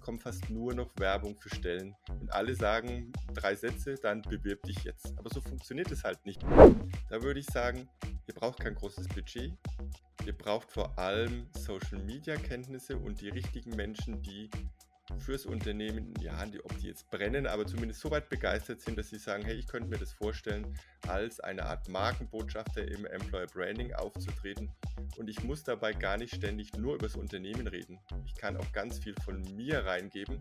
es kommt fast nur noch Werbung für Stellen. Und alle sagen drei Sätze, dann bewirb dich jetzt. Aber so funktioniert es halt nicht. Da würde ich sagen, ihr braucht kein großes Budget. Ihr braucht vor allem Social-Media-Kenntnisse und die richtigen Menschen, die fürs Unternehmen, ja, die, ob die jetzt brennen, aber zumindest so weit begeistert sind, dass sie sagen, hey, ich könnte mir das vorstellen, als eine Art Markenbotschafter im Employer Branding aufzutreten. Und ich muss dabei gar nicht ständig nur über das Unternehmen reden. Ich kann auch ganz viel von mir reingeben.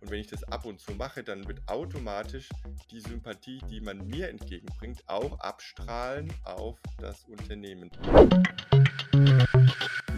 Und wenn ich das ab und zu mache, dann wird automatisch die Sympathie, die man mir entgegenbringt, auch abstrahlen auf das Unternehmen.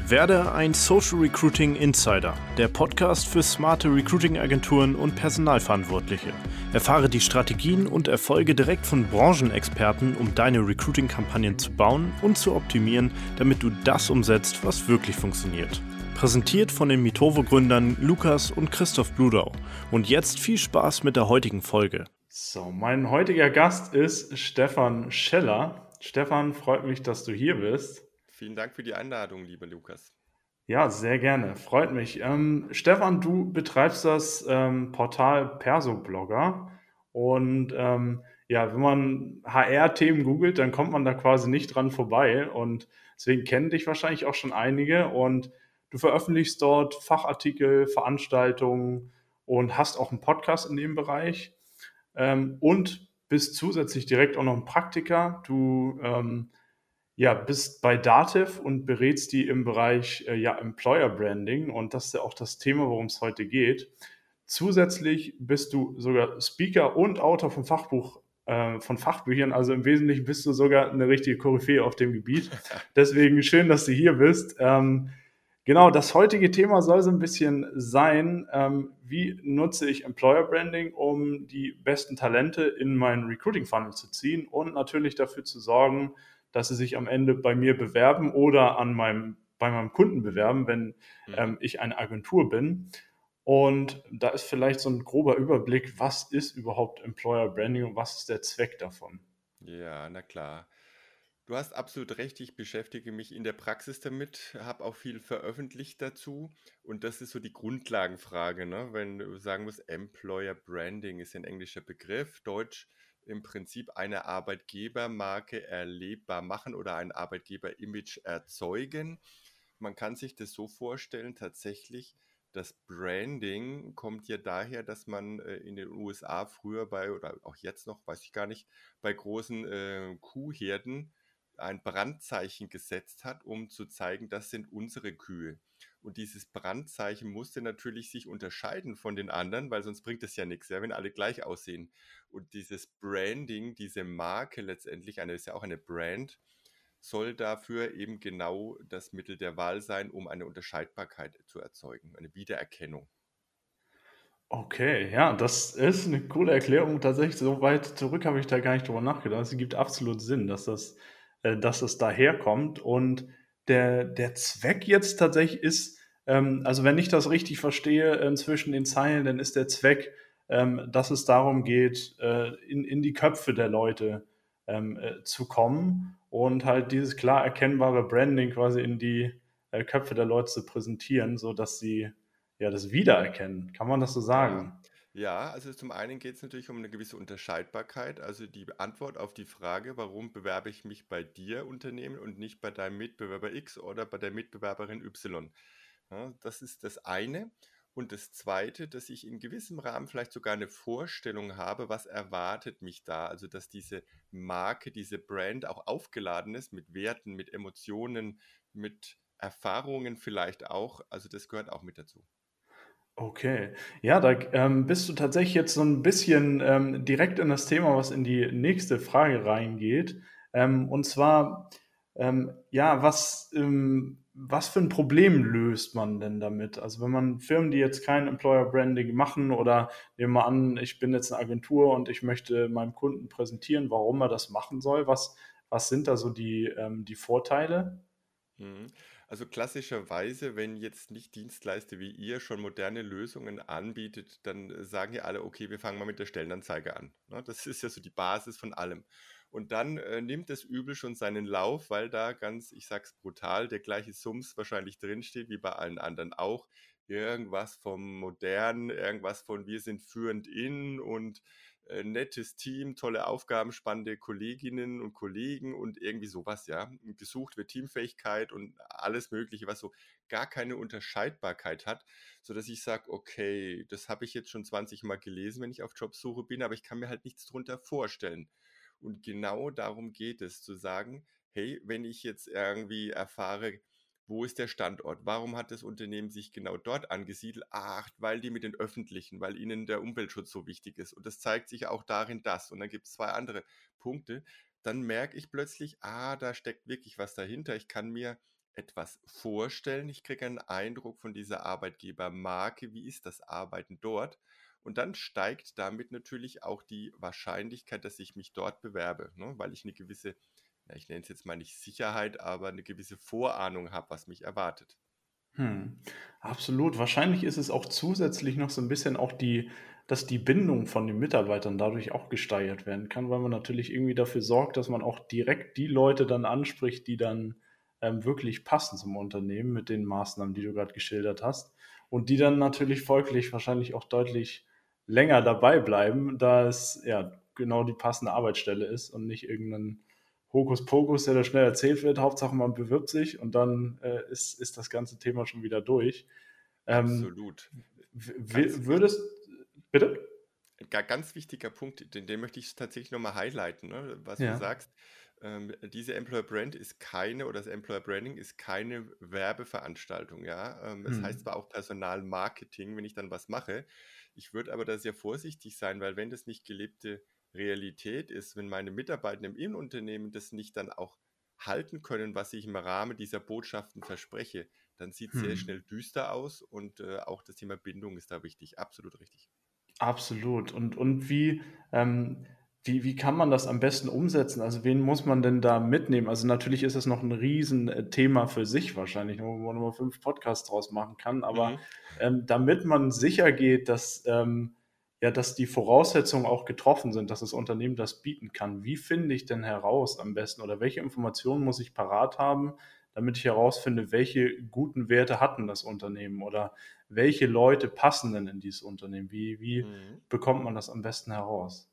Werde ein Social Recruiting Insider, der Podcast für smarte Recruiting-Agenturen und Personalverantwortliche. Erfahre die Strategien und Erfolge direkt von Branchenexperten, um deine Recruiting-Kampagnen zu bauen und zu optimieren, damit du das umsetzt, was wirklich funktioniert. Präsentiert von den Mitovo-Gründern Lukas und Christoph Bludau. Und jetzt viel Spaß mit der heutigen Folge. So, mein heutiger Gast ist Stefan Scheller. Stefan, freut mich, dass du hier bist. Vielen Dank für die Einladung, lieber Lukas. Ja, sehr gerne. Freut mich. Ähm, Stefan, du betreibst das ähm, Portal Perso-Blogger. Und ähm, ja, wenn man HR-Themen googelt, dann kommt man da quasi nicht dran vorbei. Und deswegen kennen dich wahrscheinlich auch schon einige. Und du veröffentlichst dort Fachartikel, Veranstaltungen und hast auch einen Podcast in dem Bereich. Ähm, und bist zusätzlich direkt auch noch ein Praktiker. Du ähm, ja, bist bei Dativ und berätst die im Bereich äh, ja, Employer Branding und das ist ja auch das Thema, worum es heute geht. Zusätzlich bist du sogar Speaker und Autor von Fachbuch äh, von Fachbüchern, also im Wesentlichen bist du sogar eine richtige Koryphäe auf dem Gebiet. Deswegen schön, dass du hier bist. Ähm, genau, das heutige Thema soll so ein bisschen sein, ähm, wie nutze ich Employer Branding, um die besten Talente in meinen Recruiting Funnel zu ziehen und natürlich dafür zu sorgen, dass sie sich am Ende bei mir bewerben oder an meinem, bei meinem Kunden bewerben, wenn mhm. ähm, ich eine Agentur bin. Und da ist vielleicht so ein grober Überblick, was ist überhaupt Employer Branding und was ist der Zweck davon? Ja, na klar. Du hast absolut recht, ich beschäftige mich in der Praxis damit, habe auch viel veröffentlicht dazu und das ist so die Grundlagenfrage, ne? wenn du sagen musst, Employer Branding ist ein englischer Begriff, Deutsch im Prinzip eine Arbeitgebermarke erlebbar machen oder ein Arbeitgeber-Image erzeugen. Man kann sich das so vorstellen, tatsächlich, das Branding kommt ja daher, dass man äh, in den USA früher bei, oder auch jetzt noch, weiß ich gar nicht, bei großen äh, Kuhherden ein Brandzeichen gesetzt hat, um zu zeigen, das sind unsere Kühe. Und dieses Brandzeichen musste natürlich sich unterscheiden von den anderen, weil sonst bringt es ja nichts, ja, wenn alle gleich aussehen. Und dieses Branding, diese Marke letztendlich, eine ist ja auch eine Brand, soll dafür eben genau das Mittel der Wahl sein, um eine Unterscheidbarkeit zu erzeugen, eine Wiedererkennung. Okay, ja, das ist eine coole Erklärung. Tatsächlich, so weit zurück habe ich da gar nicht drüber nachgedacht. Es gibt absolut Sinn, dass das, äh, dass das daherkommt. Und der, der Zweck jetzt tatsächlich ist, ähm, also wenn ich das richtig verstehe äh, zwischen den Zeilen, dann ist der Zweck, ähm, dass es darum geht, äh, in, in die Köpfe der Leute ähm, äh, zu kommen und halt dieses klar erkennbare Branding quasi in die äh, Köpfe der Leute zu präsentieren, sodass sie ja das wiedererkennen. Kann man das so sagen? Ja, also zum einen geht es natürlich um eine gewisse Unterscheidbarkeit, also die Antwort auf die Frage, warum bewerbe ich mich bei dir Unternehmen und nicht bei deinem Mitbewerber X oder bei der Mitbewerberin Y. Ja, das ist das eine. Und das Zweite, dass ich in gewissem Rahmen vielleicht sogar eine Vorstellung habe, was erwartet mich da. Also dass diese Marke, diese Brand auch aufgeladen ist mit Werten, mit Emotionen, mit Erfahrungen vielleicht auch. Also das gehört auch mit dazu. Okay, ja, da ähm, bist du tatsächlich jetzt so ein bisschen ähm, direkt in das Thema, was in die nächste Frage reingeht. Ähm, und zwar, ähm, ja, was, ähm, was für ein Problem löst man denn damit? Also wenn man Firmen, die jetzt kein Employer Branding machen oder nehmen wir an, ich bin jetzt eine Agentur und ich möchte meinem Kunden präsentieren, warum er das machen soll, was, was sind da so die, ähm, die Vorteile? Mhm. Also klassischerweise, wenn jetzt nicht Dienstleister wie ihr schon moderne Lösungen anbietet, dann äh, sagen ja alle, okay, wir fangen mal mit der Stellenanzeige an. Ne? Das ist ja so die Basis von allem. Und dann äh, nimmt das Übel schon seinen Lauf, weil da ganz, ich sag's brutal, der gleiche Sums wahrscheinlich drinsteht, wie bei allen anderen auch. irgendwas vom Modern, irgendwas von wir sind führend in und äh, nettes Team, tolle Aufgaben, spannende Kolleginnen und Kollegen und irgendwie sowas, ja. Gesucht wird Teamfähigkeit und alles Mögliche, was so gar keine Unterscheidbarkeit hat, sodass ich sage, okay, das habe ich jetzt schon 20 Mal gelesen, wenn ich auf Jobsuche bin, aber ich kann mir halt nichts drunter vorstellen. Und genau darum geht es, zu sagen, hey, wenn ich jetzt irgendwie erfahre, wo ist der Standort? Warum hat das Unternehmen sich genau dort angesiedelt? Ach, weil die mit den Öffentlichen, weil ihnen der Umweltschutz so wichtig ist. Und das zeigt sich auch darin das. Und dann gibt es zwei andere Punkte. Dann merke ich plötzlich, ah, da steckt wirklich was dahinter. Ich kann mir etwas vorstellen. Ich kriege einen Eindruck von dieser Arbeitgebermarke. Wie ist das Arbeiten dort? Und dann steigt damit natürlich auch die Wahrscheinlichkeit, dass ich mich dort bewerbe, ne? weil ich eine gewisse ich nenne es jetzt mal nicht Sicherheit, aber eine gewisse Vorahnung habe, was mich erwartet. Hm, absolut. Wahrscheinlich ist es auch zusätzlich noch so ein bisschen auch die, dass die Bindung von den Mitarbeitern dadurch auch gesteigert werden kann, weil man natürlich irgendwie dafür sorgt, dass man auch direkt die Leute dann anspricht, die dann ähm, wirklich passen zum Unternehmen mit den Maßnahmen, die du gerade geschildert hast. Und die dann natürlich folglich wahrscheinlich auch deutlich länger dabei bleiben, da es ja genau die passende Arbeitsstelle ist und nicht irgendein Hokuspokus, der da schnell erzählt wird. Hauptsache man bewirbt sich und dann äh, ist, ist das ganze Thema schon wieder durch. Ähm, Absolut. Würdest, bitte? Ein ganz wichtiger Punkt, den, den möchte ich tatsächlich nochmal highlighten, ne, was ja. du sagst. Ähm, diese Employer Brand ist keine oder das Employer Branding ist keine Werbeveranstaltung, ja. Ähm, es hm. heißt zwar auch Personalmarketing, wenn ich dann was mache. Ich würde aber da sehr vorsichtig sein, weil wenn das nicht gelebte Realität ist, wenn meine Mitarbeiter im Innenunternehmen das nicht dann auch halten können, was ich im Rahmen dieser Botschaften verspreche, dann sieht es hm. sehr schnell düster aus und äh, auch das Thema Bindung ist da wichtig, absolut richtig. Absolut. Und, und wie, ähm, wie, wie kann man das am besten umsetzen? Also wen muss man denn da mitnehmen? Also natürlich ist es noch ein Riesenthema für sich wahrscheinlich, wo man nur fünf Podcasts draus machen kann, aber mhm. ähm, damit man sicher geht, dass ähm, ja, dass die Voraussetzungen auch getroffen sind, dass das Unternehmen das bieten kann. Wie finde ich denn heraus am besten oder welche Informationen muss ich parat haben, damit ich herausfinde, welche guten Werte hatten das Unternehmen oder welche Leute passen denn in dieses Unternehmen? Wie, wie mhm. bekommt man das am besten heraus?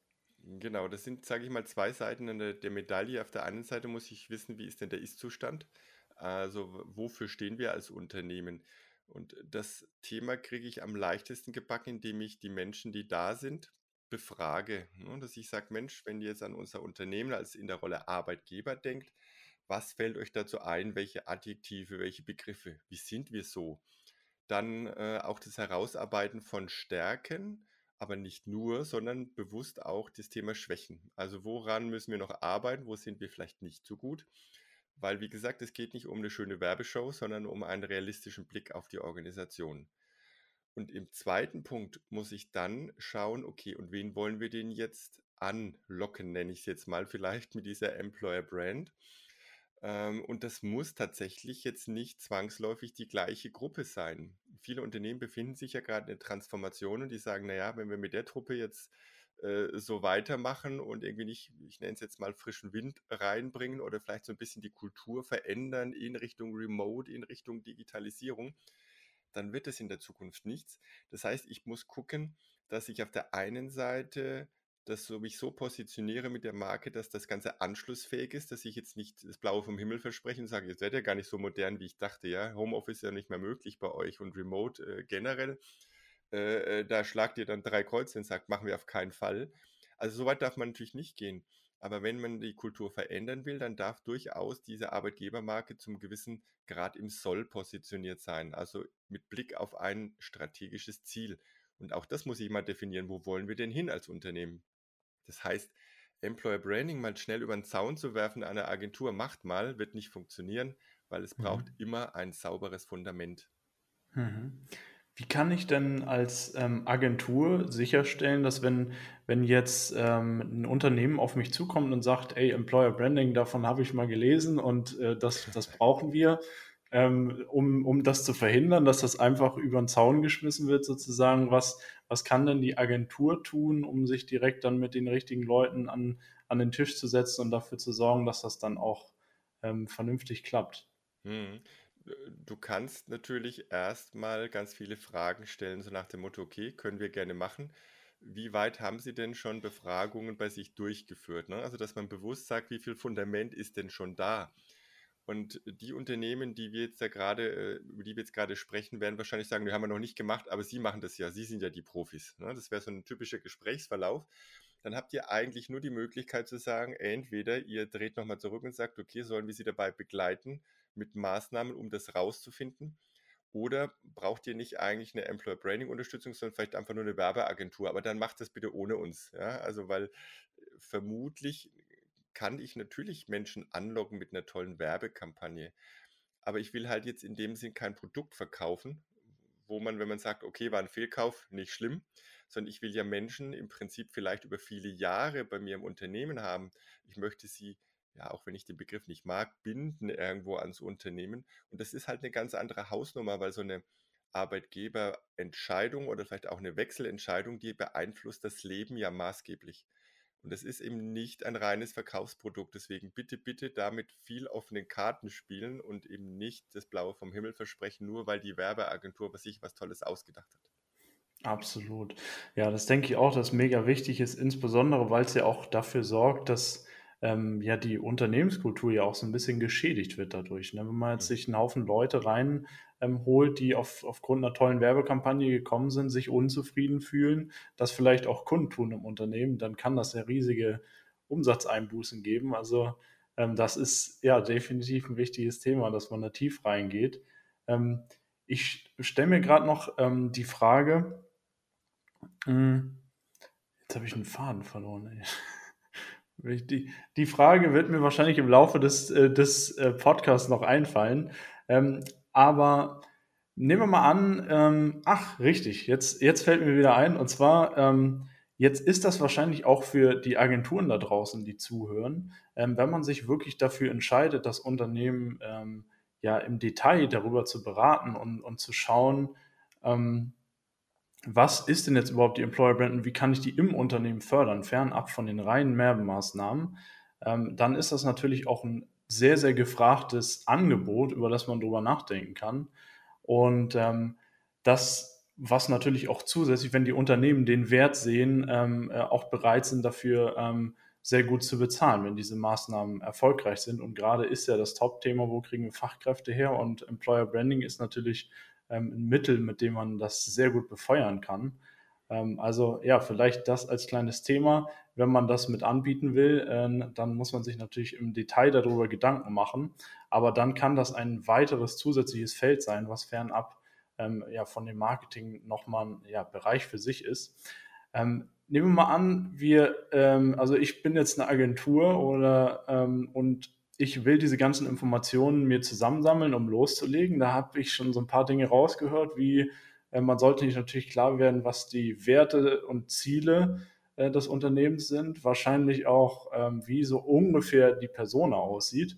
Genau, das sind, sage ich mal, zwei Seiten der, der Medaille. Auf der einen Seite muss ich wissen, wie ist denn der Ist-Zustand? Also wofür stehen wir als Unternehmen? Und das Thema kriege ich am leichtesten gebacken, indem ich die Menschen, die da sind, befrage. Ne? Dass ich sage, Mensch, wenn ihr jetzt an unser Unternehmen als in der Rolle Arbeitgeber denkt, was fällt euch dazu ein? Welche Adjektive, welche Begriffe? Wie sind wir so? Dann äh, auch das Herausarbeiten von Stärken, aber nicht nur, sondern bewusst auch das Thema Schwächen. Also woran müssen wir noch arbeiten? Wo sind wir vielleicht nicht so gut? Weil, wie gesagt, es geht nicht um eine schöne Werbeshow, sondern um einen realistischen Blick auf die Organisation. Und im zweiten Punkt muss ich dann schauen, okay, und wen wollen wir denn jetzt anlocken, nenne ich es jetzt mal vielleicht mit dieser Employer Brand. Ähm, und das muss tatsächlich jetzt nicht zwangsläufig die gleiche Gruppe sein. Viele Unternehmen befinden sich ja gerade in der Transformation und die sagen, naja, wenn wir mit der Truppe jetzt äh, so weitermachen und irgendwie nicht, ich nenne es jetzt mal frischen Wind reinbringen oder vielleicht so ein bisschen die Kultur verändern in Richtung Remote, in Richtung Digitalisierung, dann wird es in der Zukunft nichts. Das heißt, ich muss gucken, dass ich auf der einen Seite das so mich so positioniere mit der Marke, dass das Ganze anschlussfähig ist, dass ich jetzt nicht das Blaue vom Himmel verspreche und sage, jetzt werdet ihr gar nicht so modern, wie ich dachte, ja. Homeoffice ist ja nicht mehr möglich bei euch und Remote äh, generell. Äh, äh, da schlagt ihr dann drei Kreuze und sagt, machen wir auf keinen Fall. Also so weit darf man natürlich nicht gehen. Aber wenn man die Kultur verändern will, dann darf durchaus diese Arbeitgebermarke zum gewissen Grad im Soll positioniert sein. Also mit Blick auf ein strategisches Ziel. Und auch das muss ich mal definieren, wo wollen wir denn hin als Unternehmen? Das heißt, Employer Branding mal schnell über den Zaun zu werfen, eine Agentur macht mal, wird nicht funktionieren, weil es mhm. braucht immer ein sauberes Fundament. Mhm. Wie kann ich denn als ähm, Agentur sicherstellen, dass wenn, wenn jetzt ähm, ein Unternehmen auf mich zukommt und sagt, ey, Employer Branding, davon habe ich mal gelesen und äh, das, das brauchen wir, ähm, um, um das zu verhindern, dass das einfach über den Zaun geschmissen wird, sozusagen, was, was kann denn die Agentur tun, um sich direkt dann mit den richtigen Leuten an, an den Tisch zu setzen und dafür zu sorgen, dass das dann auch ähm, vernünftig klappt? Hm du kannst natürlich erstmal ganz viele Fragen stellen, so nach dem Motto, okay, können wir gerne machen. Wie weit haben Sie denn schon Befragungen bei sich durchgeführt? Ne? Also, dass man bewusst sagt, wie viel Fundament ist denn schon da? Und die Unternehmen, die wir jetzt da gerade, äh, über die wir jetzt gerade sprechen, werden wahrscheinlich sagen, die haben wir noch nicht gemacht, aber Sie machen das ja, Sie sind ja die Profis. Ne? Das wäre so ein typischer Gesprächsverlauf dann habt ihr eigentlich nur die Möglichkeit zu sagen, entweder ihr dreht nochmal zurück und sagt, okay, sollen wir sie dabei begleiten mit Maßnahmen, um das rauszufinden? Oder braucht ihr nicht eigentlich eine Employer Branding Unterstützung, sondern vielleicht einfach nur eine Werbeagentur? Aber dann macht das bitte ohne uns. Ja? Also, weil äh, vermutlich kann ich natürlich Menschen anlocken mit einer tollen Werbekampagne. Aber ich will halt jetzt in dem Sinn kein Produkt verkaufen, wo man, wenn man sagt, okay, war ein Fehlkauf, nicht schlimm, sondern ich will ja Menschen im Prinzip vielleicht über viele Jahre bei mir im Unternehmen haben. Ich möchte sie, ja, auch wenn ich den Begriff nicht mag, binden irgendwo ans Unternehmen. Und das ist halt eine ganz andere Hausnummer, weil so eine Arbeitgeberentscheidung oder vielleicht auch eine Wechselentscheidung, die beeinflusst das Leben ja maßgeblich. Und das ist eben nicht ein reines Verkaufsprodukt. Deswegen bitte, bitte damit viel offenen Karten spielen und eben nicht das Blaue vom Himmel versprechen, nur weil die Werbeagentur bei sich was Tolles ausgedacht hat. Absolut. Ja, das denke ich auch, dass mega wichtig ist, insbesondere weil es ja auch dafür sorgt, dass ähm, ja die Unternehmenskultur ja auch so ein bisschen geschädigt wird dadurch. Ne? Wenn man jetzt sich einen Haufen Leute rein ähm, holt, die auf, aufgrund einer tollen Werbekampagne gekommen sind, sich unzufrieden fühlen, das vielleicht auch kundtun im Unternehmen, dann kann das ja riesige Umsatzeinbußen geben. Also ähm, das ist ja definitiv ein wichtiges Thema, dass man da tief reingeht. Ähm, ich stelle mir gerade noch ähm, die Frage. Jetzt habe ich einen Faden verloren. Ey. Die, die Frage wird mir wahrscheinlich im Laufe des, äh, des äh, Podcasts noch einfallen. Ähm, aber nehmen wir mal an, ähm, ach, richtig, jetzt, jetzt fällt mir wieder ein. Und zwar, ähm, jetzt ist das wahrscheinlich auch für die Agenturen da draußen, die zuhören, wenn man sich wirklich dafür entscheidet, das Unternehmen ja im Detail darüber zu beraten und, und zu schauen, was ist denn jetzt überhaupt die Employer Brand und wie kann ich die im Unternehmen fördern, fernab von den reinen Werbemaßnahmen, ähm, dann ist das natürlich auch ein sehr, sehr gefragtes Angebot, über das man drüber nachdenken kann. Und ähm, das, was natürlich auch zusätzlich, wenn die Unternehmen den Wert sehen, ähm, äh, auch bereit sind dafür, ähm, sehr gut zu bezahlen, wenn diese Maßnahmen erfolgreich sind. Und gerade ist ja das Top-Thema, wo kriegen wir Fachkräfte her? Und Employer Branding ist natürlich ähm, ein Mittel, mit dem man das sehr gut befeuern kann. Ähm, also ja, vielleicht das als kleines Thema. Wenn man das mit anbieten will, äh, dann muss man sich natürlich im Detail darüber Gedanken machen. Aber dann kann das ein weiteres zusätzliches Feld sein, was fernab ähm, ja, von dem Marketing nochmal ein ja, Bereich für sich ist. Ähm, nehmen wir mal an, wir, ähm, also ich bin jetzt eine Agentur oder ähm, und ich will diese ganzen Informationen mir zusammensammeln, um loszulegen. Da habe ich schon so ein paar Dinge rausgehört, wie äh, man sollte nicht natürlich klar werden, was die Werte und Ziele äh, des Unternehmens sind, wahrscheinlich auch, ähm, wie so ungefähr die Persona aussieht.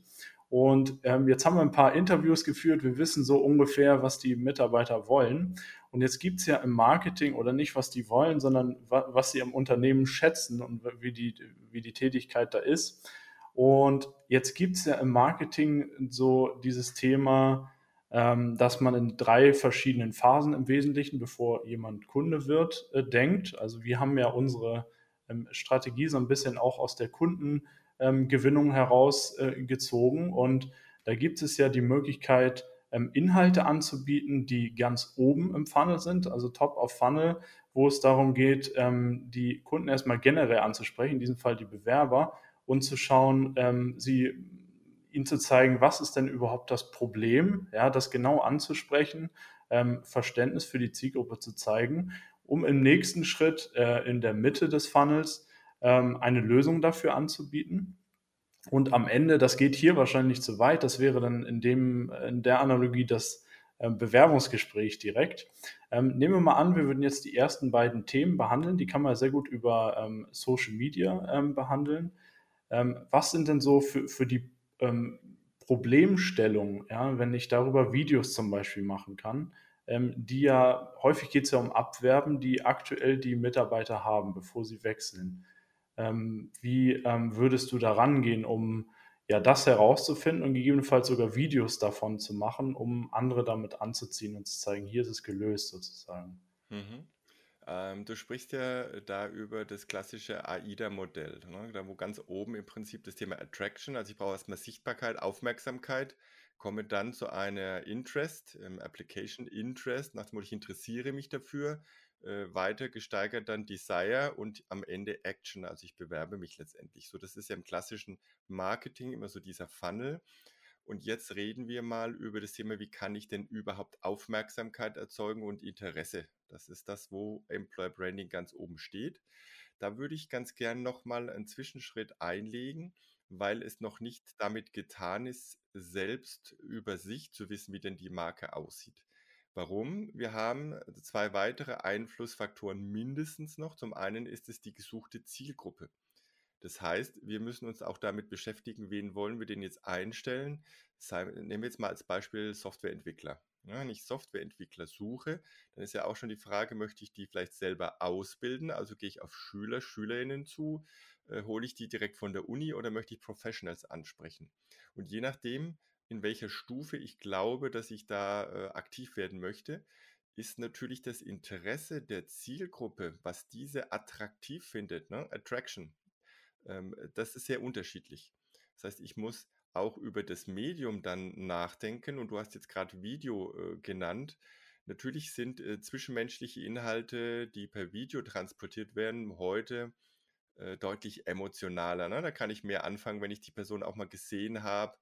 Und ähm, jetzt haben wir ein paar Interviews geführt. Wir wissen so ungefähr, was die Mitarbeiter wollen. Und jetzt gibt es ja im Marketing oder nicht, was die wollen, sondern wa was sie im Unternehmen schätzen und wie die, wie die Tätigkeit da ist. Und jetzt gibt es ja im Marketing so dieses Thema, ähm, dass man in drei verschiedenen Phasen im Wesentlichen, bevor jemand Kunde wird, äh, denkt. Also wir haben ja unsere ähm, Strategie so ein bisschen auch aus der Kundengewinnung ähm, herausgezogen. Äh, und da gibt es ja die Möglichkeit, ähm, Inhalte anzubieten, die ganz oben im Funnel sind, also top of Funnel, wo es darum geht, ähm, die Kunden erstmal generell anzusprechen, in diesem Fall die Bewerber, und zu schauen, ähm, sie ihnen zu zeigen, was ist denn überhaupt das Problem, ja, das genau anzusprechen, ähm, Verständnis für die Zielgruppe zu zeigen, um im nächsten Schritt äh, in der Mitte des Funnels ähm, eine Lösung dafür anzubieten. Und am Ende, das geht hier wahrscheinlich zu weit, das wäre dann in, dem, in der Analogie das äh, Bewerbungsgespräch direkt. Ähm, nehmen wir mal an, wir würden jetzt die ersten beiden Themen behandeln. Die kann man sehr gut über ähm, Social Media ähm, behandeln. Ähm, was sind denn so für, für die ähm, Problemstellungen, ja, wenn ich darüber Videos zum Beispiel machen kann, ähm, die ja, häufig geht es ja um Abwerben, die aktuell die Mitarbeiter haben, bevor sie wechseln. Wie würdest du da rangehen, um ja, das herauszufinden und gegebenenfalls sogar Videos davon zu machen, um andere damit anzuziehen und zu zeigen, hier ist es gelöst sozusagen. Mhm. Ähm, du sprichst ja da über das klassische AIDA-Modell, ne? Da wo ganz oben im Prinzip das Thema Attraction, also ich brauche erstmal Sichtbarkeit, Aufmerksamkeit, komme dann zu einer Interest, ähm, Application Interest, nach dem Motto, ich interessiere mich dafür, äh, weiter gesteigert dann Desire und am Ende Action, also ich bewerbe mich letztendlich. So, das ist ja im klassischen Marketing immer so dieser Funnel. Und jetzt reden wir mal über das Thema, wie kann ich denn überhaupt Aufmerksamkeit erzeugen und Interesse. Das ist das, wo Employer Branding ganz oben steht. Da würde ich ganz gern nochmal einen Zwischenschritt einlegen, weil es noch nicht damit getan ist, selbst über sich zu wissen, wie denn die Marke aussieht. Warum? Wir haben zwei weitere Einflussfaktoren mindestens noch. Zum einen ist es die gesuchte Zielgruppe. Das heißt, wir müssen uns auch damit beschäftigen, wen wollen wir denn jetzt einstellen. Nehmen wir jetzt mal als Beispiel Softwareentwickler. Ja, wenn ich Softwareentwickler suche, dann ist ja auch schon die Frage, möchte ich die vielleicht selber ausbilden? Also gehe ich auf Schüler, Schülerinnen zu, äh, hole ich die direkt von der Uni oder möchte ich Professionals ansprechen? Und je nachdem, in welcher Stufe ich glaube, dass ich da äh, aktiv werden möchte, ist natürlich das Interesse der Zielgruppe, was diese attraktiv findet, ne? Attraction, das ist sehr unterschiedlich. Das heißt, ich muss auch über das Medium dann nachdenken und du hast jetzt gerade Video äh, genannt. Natürlich sind äh, zwischenmenschliche Inhalte, die per Video transportiert werden, heute äh, deutlich emotionaler. Ne? Da kann ich mehr anfangen, wenn ich die Person auch mal gesehen habe.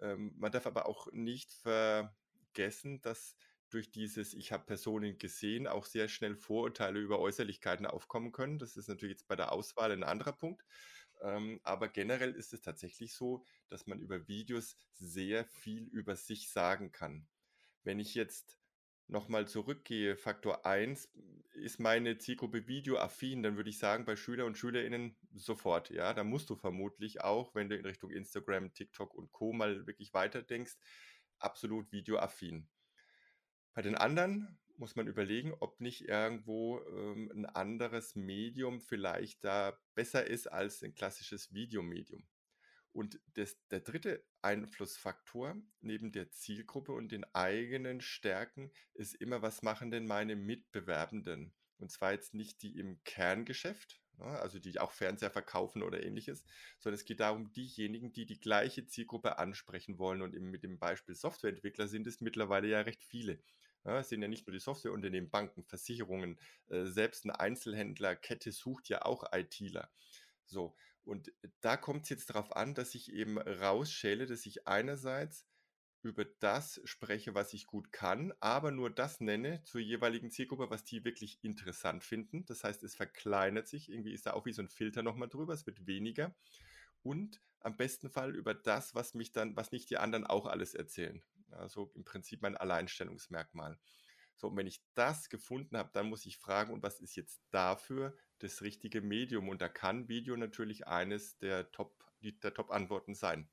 Ähm, man darf aber auch nicht vergessen, dass durch dieses Ich habe Personen gesehen auch sehr schnell Vorurteile über Äußerlichkeiten aufkommen können. Das ist natürlich jetzt bei der Auswahl ein anderer Punkt. Ähm, aber generell ist es tatsächlich so, dass man über Videos sehr viel über sich sagen kann. Wenn ich jetzt nochmal zurückgehe, Faktor 1, ist meine Zielgruppe videoaffin, dann würde ich sagen, bei Schüler und Schülerinnen sofort, ja, da musst du vermutlich auch, wenn du in Richtung Instagram, TikTok und Co. mal wirklich weiterdenkst, absolut videoaffin. Bei den anderen muss man überlegen, ob nicht irgendwo ähm, ein anderes Medium vielleicht da besser ist als ein klassisches Videomedium. Und das, der dritte Einflussfaktor neben der Zielgruppe und den eigenen Stärken ist immer, was machen denn meine Mitbewerbenden? Und zwar jetzt nicht die im Kerngeschäft, ne, also die auch Fernseher verkaufen oder ähnliches, sondern es geht darum, diejenigen, die die gleiche Zielgruppe ansprechen wollen. Und mit dem Beispiel Softwareentwickler sind es mittlerweile ja recht viele. Ja, es sind ja nicht nur die Softwareunternehmen, Banken, Versicherungen, äh, selbst eine Einzelhändlerkette sucht ja auch ITler. So, und da kommt es jetzt darauf an, dass ich eben rausschäle, dass ich einerseits über das spreche, was ich gut kann, aber nur das nenne zur jeweiligen Zielgruppe, was die wirklich interessant finden. Das heißt, es verkleinert sich, irgendwie ist da auch wie so ein Filter nochmal drüber, es wird weniger. Und am besten Fall über das, was mich dann, was nicht die anderen auch alles erzählen. Also im Prinzip mein Alleinstellungsmerkmal. So, und wenn ich das gefunden habe, dann muss ich fragen, und was ist jetzt dafür das richtige Medium? Und da kann Video natürlich eines der Top, Top-Antworten sein.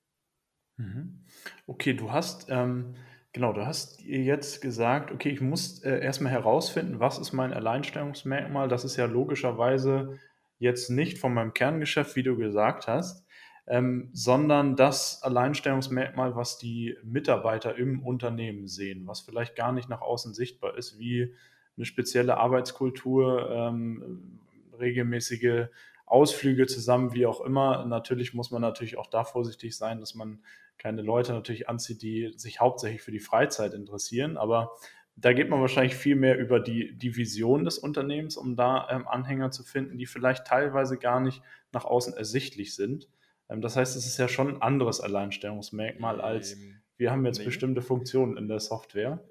Mhm. Okay, du hast, ähm, genau, du hast jetzt gesagt, okay, ich muss äh, erstmal herausfinden, was ist mein Alleinstellungsmerkmal. Das ist ja logischerweise jetzt nicht von meinem Kerngeschäft, wie du gesagt hast ähm, sondern das Alleinstellungsmerkmal, was die Mitarbeiter im Unternehmen sehen, was vielleicht gar nicht nach außen sichtbar ist, wie eine spezielle Arbeitskultur, ähm, regelmäßige Ausflüge zusammen, wie auch immer. Natürlich muss man natürlich auch da vorsichtig sein, dass man keine Leute natürlich anzieht, die sich hauptsächlich für die Freizeit interessieren, aber da geht man wahrscheinlich viel mehr über die, die Vision des Unternehmens, um da ähm, Anhänger zu finden, die vielleicht teilweise gar nicht nach außen ersichtlich sind. Ähm, das heißt, es ist ja schon ein anderes Alleinstellungsmerkmal als wir haben jetzt nee. bestimmte Funktionen in der Software.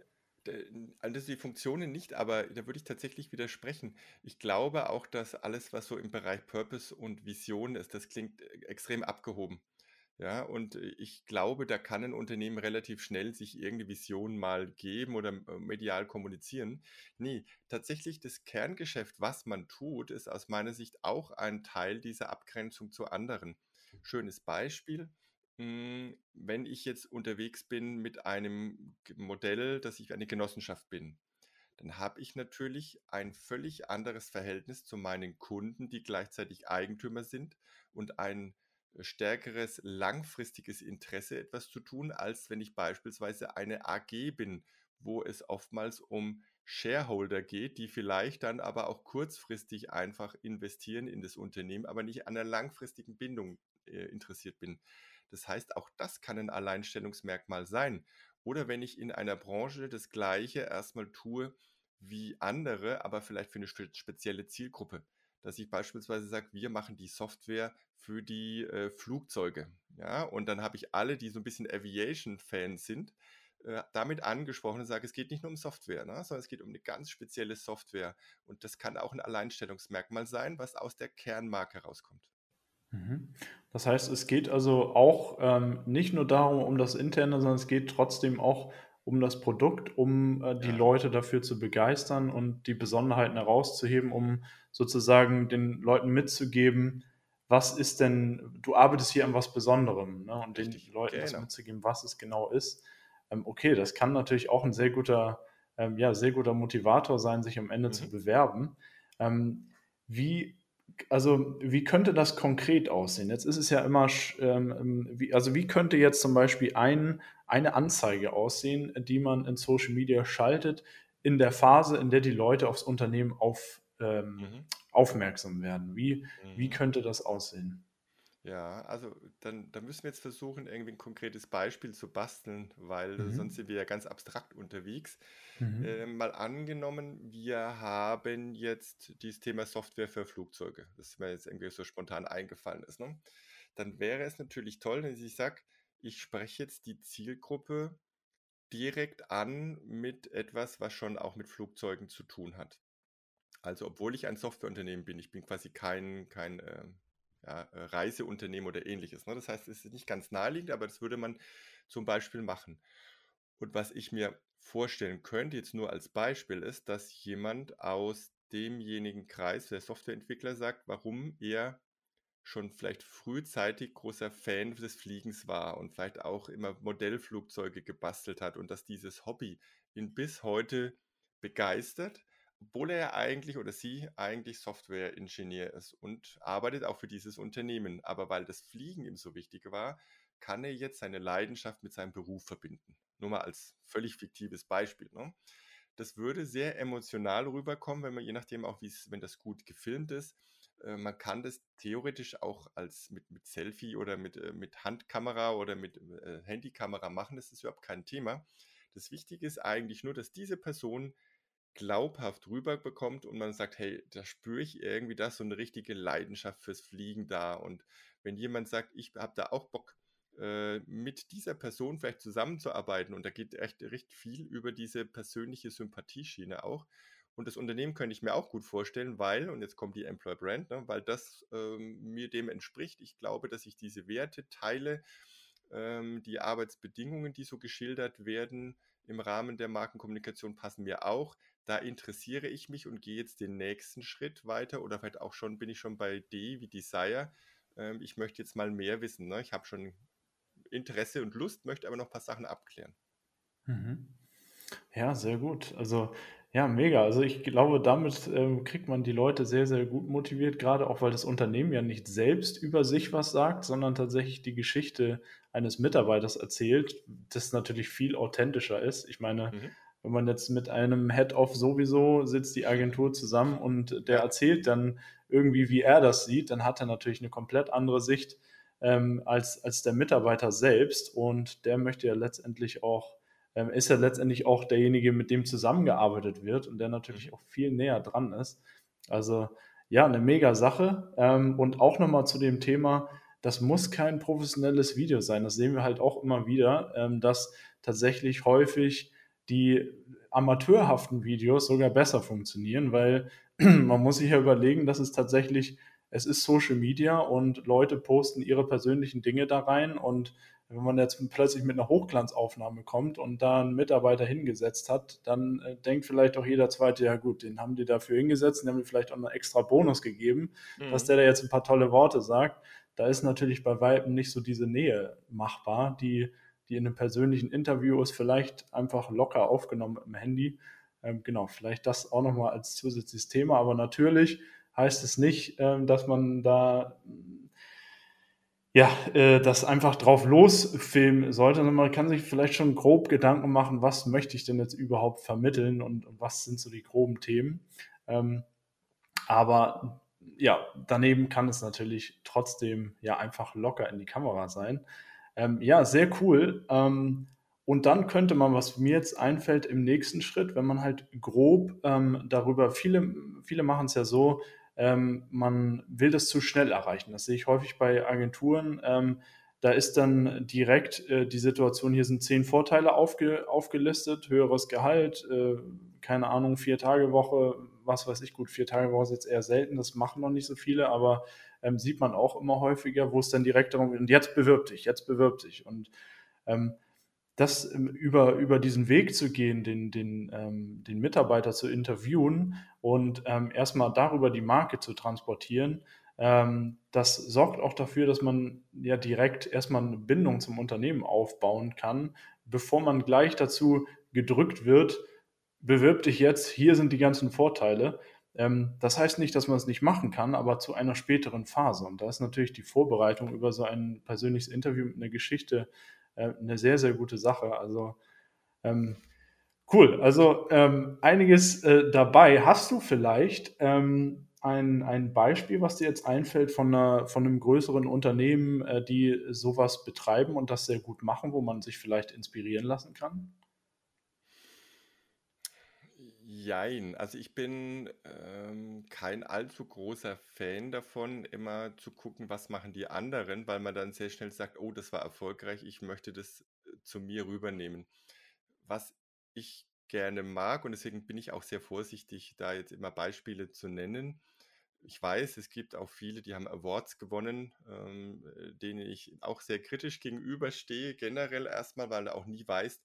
Also die Funktionen nicht, aber da würde ich tatsächlich widersprechen. Ich glaube auch, dass alles, was so im Bereich Purpose und Vision ist, das klingt äh, extrem abgehoben. Ja, und äh, ich glaube, da kann ein Unternehmen relativ schnell sich irgendeine Vision mal geben oder medial kommunizieren. Nee, tatsächlich das Kerngeschäft, was man tut, ist aus meiner Sicht auch ein Teil dieser Abgrenzung zu anderen. Schönes Beispiel. Hm, wenn ich jetzt unterwegs bin mit einem Modell, dass ich eine Genossenschaft bin, dann habe ich natürlich ein völlig anderes Verhältnis zu meinen Kunden, die gleichzeitig Eigentümer sind und ein stärkeres langfristiges Interesse, etwas zu tun, als wenn ich beispielsweise eine AG bin, wo es oftmals um Shareholder geht, die vielleicht dann aber auch kurzfristig einfach investieren in das Unternehmen, aber nicht an einer langfristigen Bindung äh, interessiert bin. Das heißt, auch das kann ein Alleinstellungsmerkmal sein. Oder wenn ich in einer Branche das Gleiche erstmal tue wie andere, aber vielleicht für eine spezielle Zielgruppe. Dass ich beispielsweise sage, wir machen die Software für die äh, Flugzeuge. Ja, und dann habe ich alle, die so ein bisschen Aviation-Fans sind, äh, damit angesprochen und sage, es geht nicht nur um Software, ne, sondern es geht um eine ganz spezielle Software. Und das kann auch ein Alleinstellungsmerkmal sein, was aus der Kernmarke rauskommt. Mhm. Das heißt, es geht also auch ähm, nicht nur darum, um das Interne, sondern es geht trotzdem auch um das Produkt, um äh, die ja. Leute dafür zu begeistern und die Besonderheiten herauszuheben, um sozusagen den Leuten mitzugeben, was ist denn, du arbeitest hier an was Besonderem ne? und Richtig. den Leuten genau. das mitzugeben, was es genau ist. Ähm, okay, das kann natürlich auch ein sehr guter, ähm, ja, sehr guter Motivator sein, sich am Ende mhm. zu bewerben. Ähm, wie also wie könnte das konkret aussehen? Jetzt ist es ja immer, ähm, wie, also wie könnte jetzt zum Beispiel ein, eine Anzeige aussehen, die man in Social Media schaltet, in der Phase, in der die Leute aufs Unternehmen auf, ähm, mhm. aufmerksam werden? Wie, mhm. wie könnte das aussehen? Ja, also dann, dann müssen wir jetzt versuchen, irgendwie ein konkretes Beispiel zu basteln, weil mhm. sonst sind wir ja ganz abstrakt unterwegs. Mhm. Äh, mal angenommen, wir haben jetzt dieses Thema Software für Flugzeuge, das mir jetzt irgendwie so spontan eingefallen ist. Ne? Dann wäre es natürlich toll, wenn ich sage, ich spreche jetzt die Zielgruppe direkt an mit etwas, was schon auch mit Flugzeugen zu tun hat. Also obwohl ich ein Softwareunternehmen bin, ich bin quasi kein, kein äh, ja, Reiseunternehmen oder ähnliches. Ne? Das heißt, es ist nicht ganz naheliegend, aber das würde man zum Beispiel machen. Und was ich mir vorstellen könnte, jetzt nur als Beispiel, ist, dass jemand aus demjenigen Kreis der Softwareentwickler sagt, warum er schon vielleicht frühzeitig großer Fan des Fliegens war und vielleicht auch immer Modellflugzeuge gebastelt hat und dass dieses Hobby ihn bis heute begeistert obwohl er eigentlich oder sie eigentlich Software-Ingenieur ist und arbeitet auch für dieses Unternehmen. Aber weil das Fliegen ihm so wichtig war, kann er jetzt seine Leidenschaft mit seinem Beruf verbinden. Nur mal als völlig fiktives Beispiel. Ne? Das würde sehr emotional rüberkommen, wenn man je nachdem auch, wenn das gut gefilmt ist. Äh, man kann das theoretisch auch als mit, mit Selfie oder mit, äh, mit Handkamera oder mit äh, Handykamera machen. Das ist überhaupt kein Thema. Das Wichtige ist eigentlich nur, dass diese Person glaubhaft rüberbekommt und man sagt, hey, da spüre ich irgendwie das, so eine richtige Leidenschaft fürs Fliegen da. Und wenn jemand sagt, ich habe da auch Bock, äh, mit dieser Person vielleicht zusammenzuarbeiten und da geht echt recht viel über diese persönliche Sympathieschiene auch. Und das Unternehmen könnte ich mir auch gut vorstellen, weil, und jetzt kommt die Employer Brand, ne, weil das ähm, mir dem entspricht. Ich glaube, dass ich diese Werte teile, ähm, die Arbeitsbedingungen, die so geschildert werden im Rahmen der Markenkommunikation, passen mir auch da interessiere ich mich und gehe jetzt den nächsten Schritt weiter oder vielleicht auch schon bin ich schon bei D wie Desire. Ähm, ich möchte jetzt mal mehr wissen. Ne? Ich habe schon Interesse und Lust, möchte aber noch ein paar Sachen abklären. Mhm. Ja, sehr gut. Also ja, mega. Also ich glaube, damit ähm, kriegt man die Leute sehr, sehr gut motiviert, gerade auch weil das Unternehmen ja nicht selbst über sich was sagt, sondern tatsächlich die Geschichte eines Mitarbeiters erzählt, das natürlich viel authentischer ist. Ich meine, mhm wenn man jetzt mit einem Head-Off sowieso sitzt die Agentur zusammen und der erzählt dann irgendwie, wie er das sieht, dann hat er natürlich eine komplett andere Sicht ähm, als, als der Mitarbeiter selbst und der möchte ja letztendlich auch, ähm, ist ja letztendlich auch derjenige, mit dem zusammengearbeitet wird und der natürlich auch viel näher dran ist. Also ja, eine mega Sache ähm, und auch nochmal zu dem Thema, das muss kein professionelles Video sein. Das sehen wir halt auch immer wieder, ähm, dass tatsächlich häufig die amateurhaften Videos sogar besser funktionieren, weil man muss sich ja überlegen, dass es tatsächlich, es ist Social Media und Leute posten ihre persönlichen Dinge da rein und wenn man jetzt plötzlich mit einer Hochglanzaufnahme kommt und da einen Mitarbeiter hingesetzt hat, dann äh, denkt vielleicht auch jeder Zweite, ja gut, den haben die dafür hingesetzt, und haben die vielleicht auch einen extra Bonus gegeben, mhm. dass der da jetzt ein paar tolle Worte sagt. Da ist natürlich bei Weitem nicht so diese Nähe machbar, die die in einem persönlichen Interview ist, vielleicht einfach locker aufgenommen im Handy. Ähm, genau, vielleicht das auch nochmal als zusätzliches Thema, aber natürlich heißt es nicht, ähm, dass man da ja, äh, das einfach drauf losfilmen sollte. Also man kann sich vielleicht schon grob Gedanken machen, was möchte ich denn jetzt überhaupt vermitteln und, was sind so die groben Themen. Ähm, aber ja, daneben kann es natürlich trotzdem ja einfach locker in die Kamera sein. Ähm, ja, sehr cool. Und dann könnte man, was mir jetzt einfällt, im nächsten Schritt, wenn man halt grob ähm, darüber, viele, viele machen es ja so, ähm, man will das zu schnell erreichen. Das sehe ich häufig bei Agenturen. Ähm, da ist dann direkt äh, die Situation, hier sind zehn Vorteile aufge, aufgelistet, höheres Gehalt, äh, keine Ahnung, vier Tage Woche, was weiß ich, gut, vier Tage Woche ist jetzt eher selten, das machen noch nicht so viele, aber ähm, sieht man auch immer häufiger, wo es dann direkt darum geht, und jetzt bewirb dich, jetzt bewirb dich. Und ähm, das ähm, über, über diesen Weg zu gehen, den, den, ähm, den Mitarbeiter zu interviewen und ähm, erstmal darüber die Marke zu transportieren, ähm, das sorgt auch dafür, dass man ja direkt erstmal eine Bindung zum Unternehmen aufbauen kann, bevor man gleich dazu gedrückt wird, bewirb dich jetzt, hier sind die ganzen Vorteile. Ähm, das heißt nicht, dass man es nicht machen kann, aber zu einer späteren Phase. Und da ist natürlich die Vorbereitung über so ein persönliches Interview mit einer Geschichte äh, eine sehr, sehr gute Sache. Also ähm, cool. Also ähm, einiges äh, dabei. Hast du vielleicht ähm, ein, ein Beispiel, was dir jetzt einfällt von, einer, von einem größeren Unternehmen, äh, die sowas betreiben und das sehr gut machen, wo man sich vielleicht inspirieren lassen kann? Jein, also ich bin ähm, kein allzu großer Fan davon, immer zu gucken, was machen die anderen, weil man dann sehr schnell sagt, oh, das war erfolgreich, ich möchte das äh, zu mir rübernehmen. Was ich gerne mag und deswegen bin ich auch sehr vorsichtig, da jetzt immer Beispiele zu nennen. Ich weiß, es gibt auch viele, die haben Awards gewonnen, ähm, äh, denen ich auch sehr kritisch gegenüberstehe, generell erstmal, weil du auch nie weißt,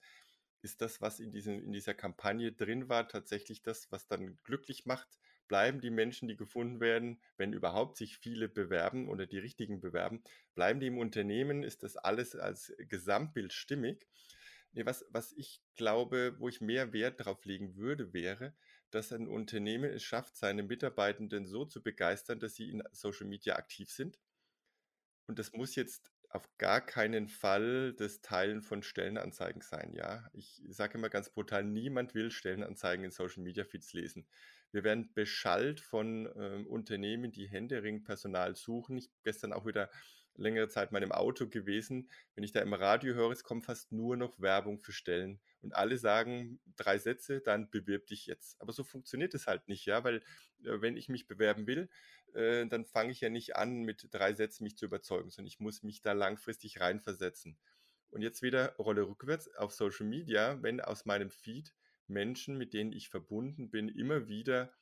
ist das, was in, diesem, in dieser Kampagne drin war, tatsächlich das, was dann glücklich macht? Bleiben die Menschen, die gefunden werden, wenn überhaupt sich viele bewerben oder die richtigen bewerben, bleiben die im Unternehmen? Ist das alles als Gesamtbild stimmig? Nee, was, was ich glaube, wo ich mehr Wert darauf legen würde, wäre, dass ein Unternehmen es schafft, seine Mitarbeitenden so zu begeistern, dass sie in Social Media aktiv sind. Und das muss jetzt auf gar keinen Fall das Teilen von Stellenanzeigen sein, ja. Ich sage immer ganz brutal, niemand will Stellenanzeigen in Social Media Feeds lesen. Wir werden beschallt von ähm, Unternehmen, die händeringend Personal suchen. Ich bin gestern auch wieder längere Zeit mal im Auto gewesen. Wenn ich da im Radio höre, es kommt fast nur noch Werbung für Stellen. Und alle sagen drei Sätze, dann bewirb dich jetzt. Aber so funktioniert es halt nicht, ja, weil äh, wenn ich mich bewerben will, äh, dann fange ich ja nicht an, mit drei Sätzen mich zu überzeugen, sondern ich muss mich da langfristig reinversetzen. Und jetzt wieder Rolle rückwärts auf Social Media, wenn aus meinem Feed Menschen, mit denen ich verbunden bin, immer wieder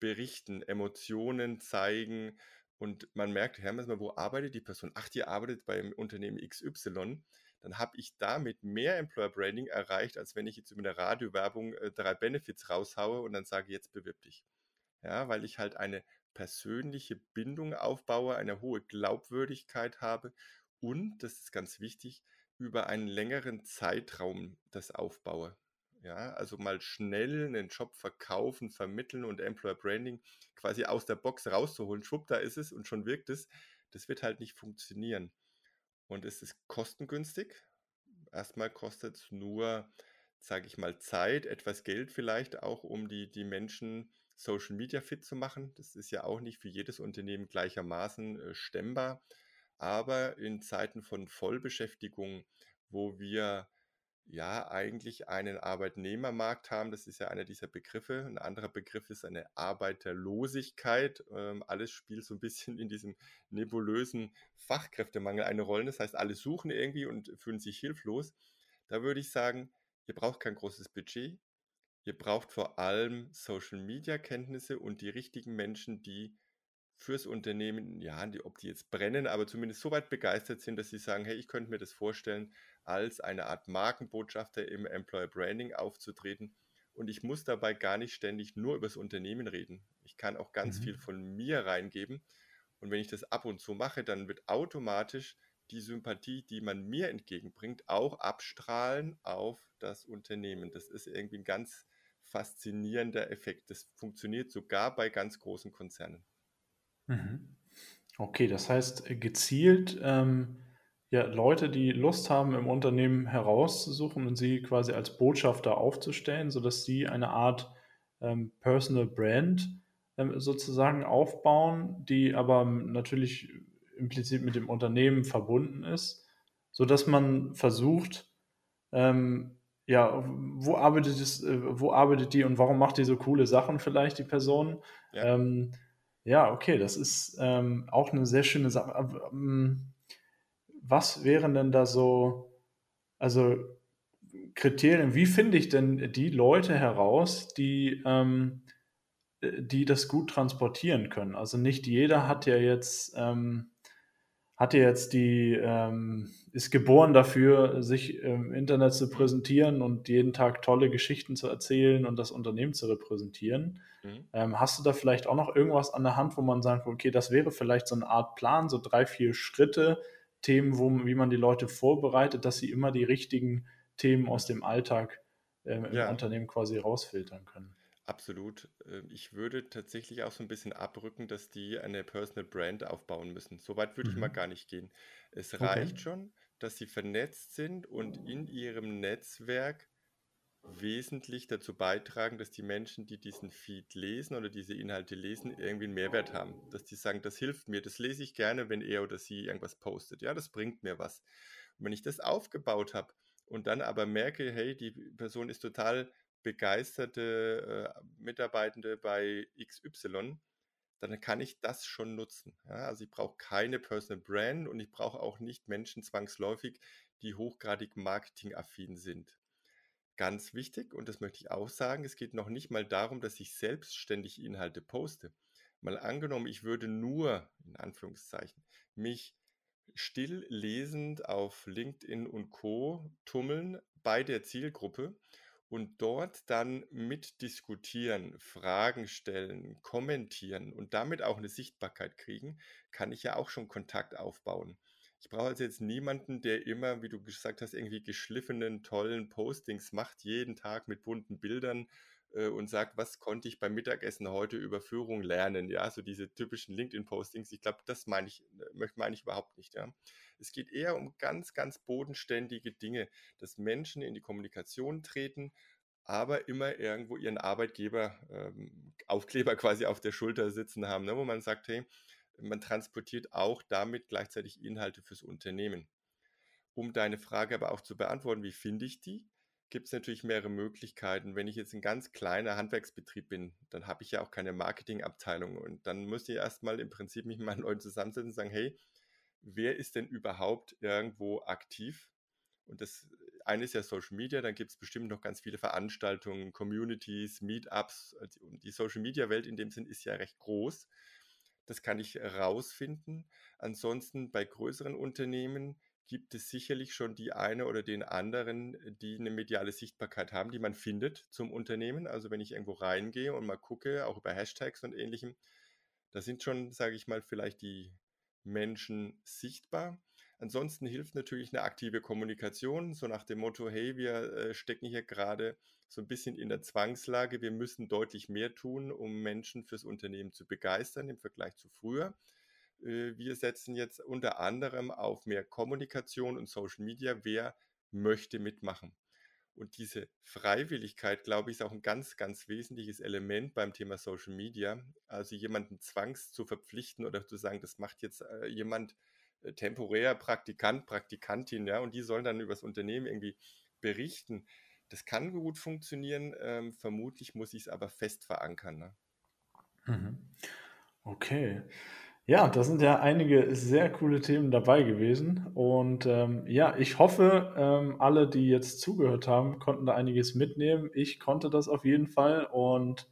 berichten, Emotionen zeigen und man merkt, Herr, mal, wo arbeitet die Person? Ach, die arbeitet beim Unternehmen XY. Dann habe ich damit mehr Employer Branding erreicht, als wenn ich jetzt über eine Radiowerbung äh, drei Benefits raushaue und dann sage, jetzt bewirb dich. Ja, weil ich halt eine persönliche Bindung aufbaue, eine hohe Glaubwürdigkeit habe und, das ist ganz wichtig, über einen längeren Zeitraum das aufbaue. Ja, also mal schnell einen Job verkaufen, vermitteln und Employer Branding quasi aus der Box rauszuholen, schwupp, da ist es und schon wirkt es, das wird halt nicht funktionieren. Und es ist kostengünstig. Erstmal kostet es nur, sage ich mal, Zeit, etwas Geld vielleicht auch, um die, die Menschen Social Media fit zu machen. Das ist ja auch nicht für jedes Unternehmen gleichermaßen äh, stemmbar. Aber in Zeiten von Vollbeschäftigung, wo wir ja eigentlich einen Arbeitnehmermarkt haben, das ist ja einer dieser Begriffe. Ein anderer Begriff ist eine Arbeiterlosigkeit. Ähm, alles spielt so ein bisschen in diesem nebulösen Fachkräftemangel eine Rolle. Das heißt, alle suchen irgendwie und fühlen sich hilflos. Da würde ich sagen, ihr braucht kein großes Budget, Ihr braucht vor allem Social-Media-Kenntnisse und die richtigen Menschen, die fürs Unternehmen, ja, die, ob die jetzt brennen, aber zumindest so weit begeistert sind, dass sie sagen, hey, ich könnte mir das vorstellen, als eine Art Markenbotschafter im Employer Branding aufzutreten. Und ich muss dabei gar nicht ständig nur über das Unternehmen reden. Ich kann auch ganz mhm. viel von mir reingeben. Und wenn ich das ab und zu mache, dann wird automatisch die Sympathie, die man mir entgegenbringt, auch abstrahlen auf das Unternehmen. Das ist irgendwie ein ganz faszinierender Effekt. Das funktioniert sogar bei ganz großen Konzernen. Mhm. Okay, das heißt gezielt ähm, ja, Leute, die Lust haben, im Unternehmen herauszusuchen und sie quasi als Botschafter aufzustellen, sodass sie eine Art ähm, Personal Brand ähm, sozusagen aufbauen, die aber natürlich implizit mit dem Unternehmen verbunden ist, sodass man versucht, ähm, ja, wo arbeitet es, äh, wo arbeitet die und warum macht die so coole Sachen vielleicht, die Person? Ja. Ähm, ja, okay, das ist ähm, auch eine sehr schöne Sache. Ähm, was wären denn da so, also Kriterien, wie finde ich denn die Leute heraus, die, ähm, die das gut transportieren können? Also nicht jeder hat ja jetzt, ähm, hat ja jetzt die, ähm, ist geboren dafür, sich im Internet zu präsentieren und jeden Tag tolle Geschichten zu erzählen und das Unternehmen zu repräsentieren. Mhm. Ähm, hast du da vielleicht auch noch irgendwas an der Hand, wo man sagt, okay, das wäre vielleicht so eine Art Plan, so drei, vier Schritte, Themen, wo, wie man die Leute vorbereitet, dass sie immer die richtigen Themen aus dem Alltag äh, im ja. Unternehmen quasi rausfiltern können? Absolut. Ähm, ich würde tatsächlich auch so ein bisschen abrücken, dass die eine Personal Brand aufbauen müssen. So weit würde ich mal mhm. gar nicht gehen. Es Okay. reicht schon, dass sie vernetzt sind und in ihrem Netzwerk wesentlich dazu beitragen, dass die Menschen, die diesen Feed lesen oder diese Inhalte lesen, irgendwie einen Mehrwert haben. Dass die sagen, das hilft mir, das lese ich gerne, wenn er oder sie irgendwas postet. Ja, das bringt mir was. Und wenn ich das aufgebaut habe und dann aber merke, hey, die Person ist total begeisterte äh, Mitarbeitende bei XY, dann kann ich das schon nutzen. Ja, also ich brauche keine Personal Brand und ich brauche auch nicht Menschen zwangsläufig, die hochgradig marketingaffin sind. Ganz wichtig, und das möchte ich auch sagen, es geht noch nicht mal darum, dass ich selbstständig Inhalte poste. Mal angenommen, ich würde nur, in Anführungszeichen, mich still lesend auf LinkedIn und Co tummeln bei der Zielgruppe und dort dann mitdiskutieren, Fragen stellen, kommentieren und damit auch eine Sichtbarkeit kriegen, kann ich ja auch schon Kontakt aufbauen. Ich brauche also jetzt niemanden, der immer, wie du gesagt hast, irgendwie geschliffenen, tollen Postings macht, jeden Tag mit bunten Bildern äh, und sagt, was konnte ich beim Mittagessen heute über Führung lernen? Ja, so diese typischen LinkedIn-Postings. Ich glaube, das meine ich, möchte meine ich überhaupt nicht. Ja. Es geht eher um ganz, ganz bodenständige Dinge, dass Menschen in die Kommunikation treten, aber immer irgendwo ihren Arbeitgeber ähm, Aufkleber quasi auf der Schulter sitzen haben, ne, wo man sagt, hey, man transportiert auch damit gleichzeitig Inhalte fürs Unternehmen. Um deine Frage aber auch zu beantworten, wie finde ich die? Gibt es natürlich mehrere Möglichkeiten. Wenn ich jetzt ein ganz kleiner Handwerksbetrieb bin, dann habe ich ja auch keine Marketingabteilung und dann muss ich erstmal im Prinzip mich mit meinen Leuten zusammensetzen und sagen, hey, wer ist denn überhaupt irgendwo aktiv? Und das eine ist ja Social Media, dann gibt es bestimmt noch ganz viele Veranstaltungen, Communities, Meetups. Also, die Social Media Welt in dem Sinn ist ja recht groß. Das kann ich rausfinden. Ansonsten bei größeren Unternehmen gibt es sicherlich schon die eine oder den anderen, die eine mediale Sichtbarkeit haben, die man findet zum Unternehmen. Also wenn ich irgendwo reingehe und mal gucke, auch über Hashtags und ähnlichem, da sind schon, sage ich mal, vielleicht die Menschen sichtbar. Ansonsten hilft natürlich eine aktive Kommunikation, so nach dem Motto, hey, wir äh, stecken hier gerade so ein bisschen in der Zwangslage, wir müssen deutlich mehr tun, um Menschen fürs Unternehmen zu begeistern im Vergleich zu früher. Äh, wir setzen jetzt unter anderem auf mehr Kommunikation und Social Media. Wer möchte mitmachen? Und diese Freiwilligkeit, glaube ich, ist auch ein ganz, ganz wesentliches Element beim Thema Social Media. Also jemanden zwangs zu verpflichten oder zu sagen, das macht jetzt äh, jemand äh, temporär Praktikant, Praktikantin, ja, und die sollen dann über das Unternehmen irgendwie berichten. Das kann gut funktionieren, ähm, vermutlich muss ich es aber fest verankern. Ne? Mhm. Okay. Ja, da sind ja einige sehr coole Themen dabei gewesen. Und ähm, ja, ich hoffe, ähm, alle, die jetzt zugehört haben, konnten da einiges mitnehmen. Ich konnte das auf jeden Fall. Und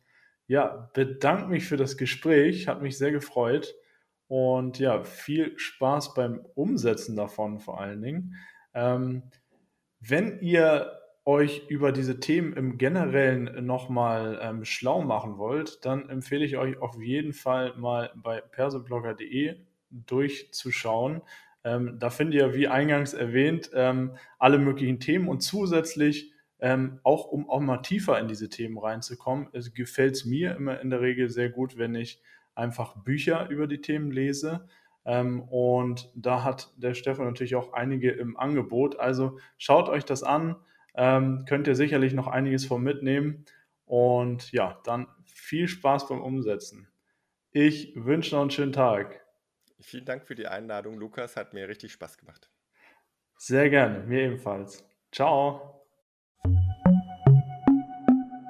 ja, bedanke mich für das Gespräch. Hat mich sehr gefreut. Und ja, viel Spaß beim Umsetzen davon vor allen Dingen. Ähm, wenn ihr euch über diese Themen im Generellen nochmal ähm, schlau machen wollt, dann empfehle ich euch auf jeden Fall mal bei persoblogger.de durchzuschauen. Ähm, da findet ihr, wie eingangs erwähnt, ähm, alle möglichen Themen und zusätzlich ähm, auch um auch mal tiefer in diese Themen reinzukommen, es gefällt mir immer in der Regel sehr gut, wenn ich einfach Bücher über die Themen lese. Ähm, und da hat der Stefan natürlich auch einige im Angebot. Also schaut euch das an, ähm, könnt ihr sicherlich noch einiges von mitnehmen. Und ja, dann viel Spaß beim Umsetzen. Ich wünsche noch einen schönen Tag. Vielen Dank für die Einladung, Lukas. Hat mir richtig Spaß gemacht. Sehr gerne, mir ebenfalls. Ciao.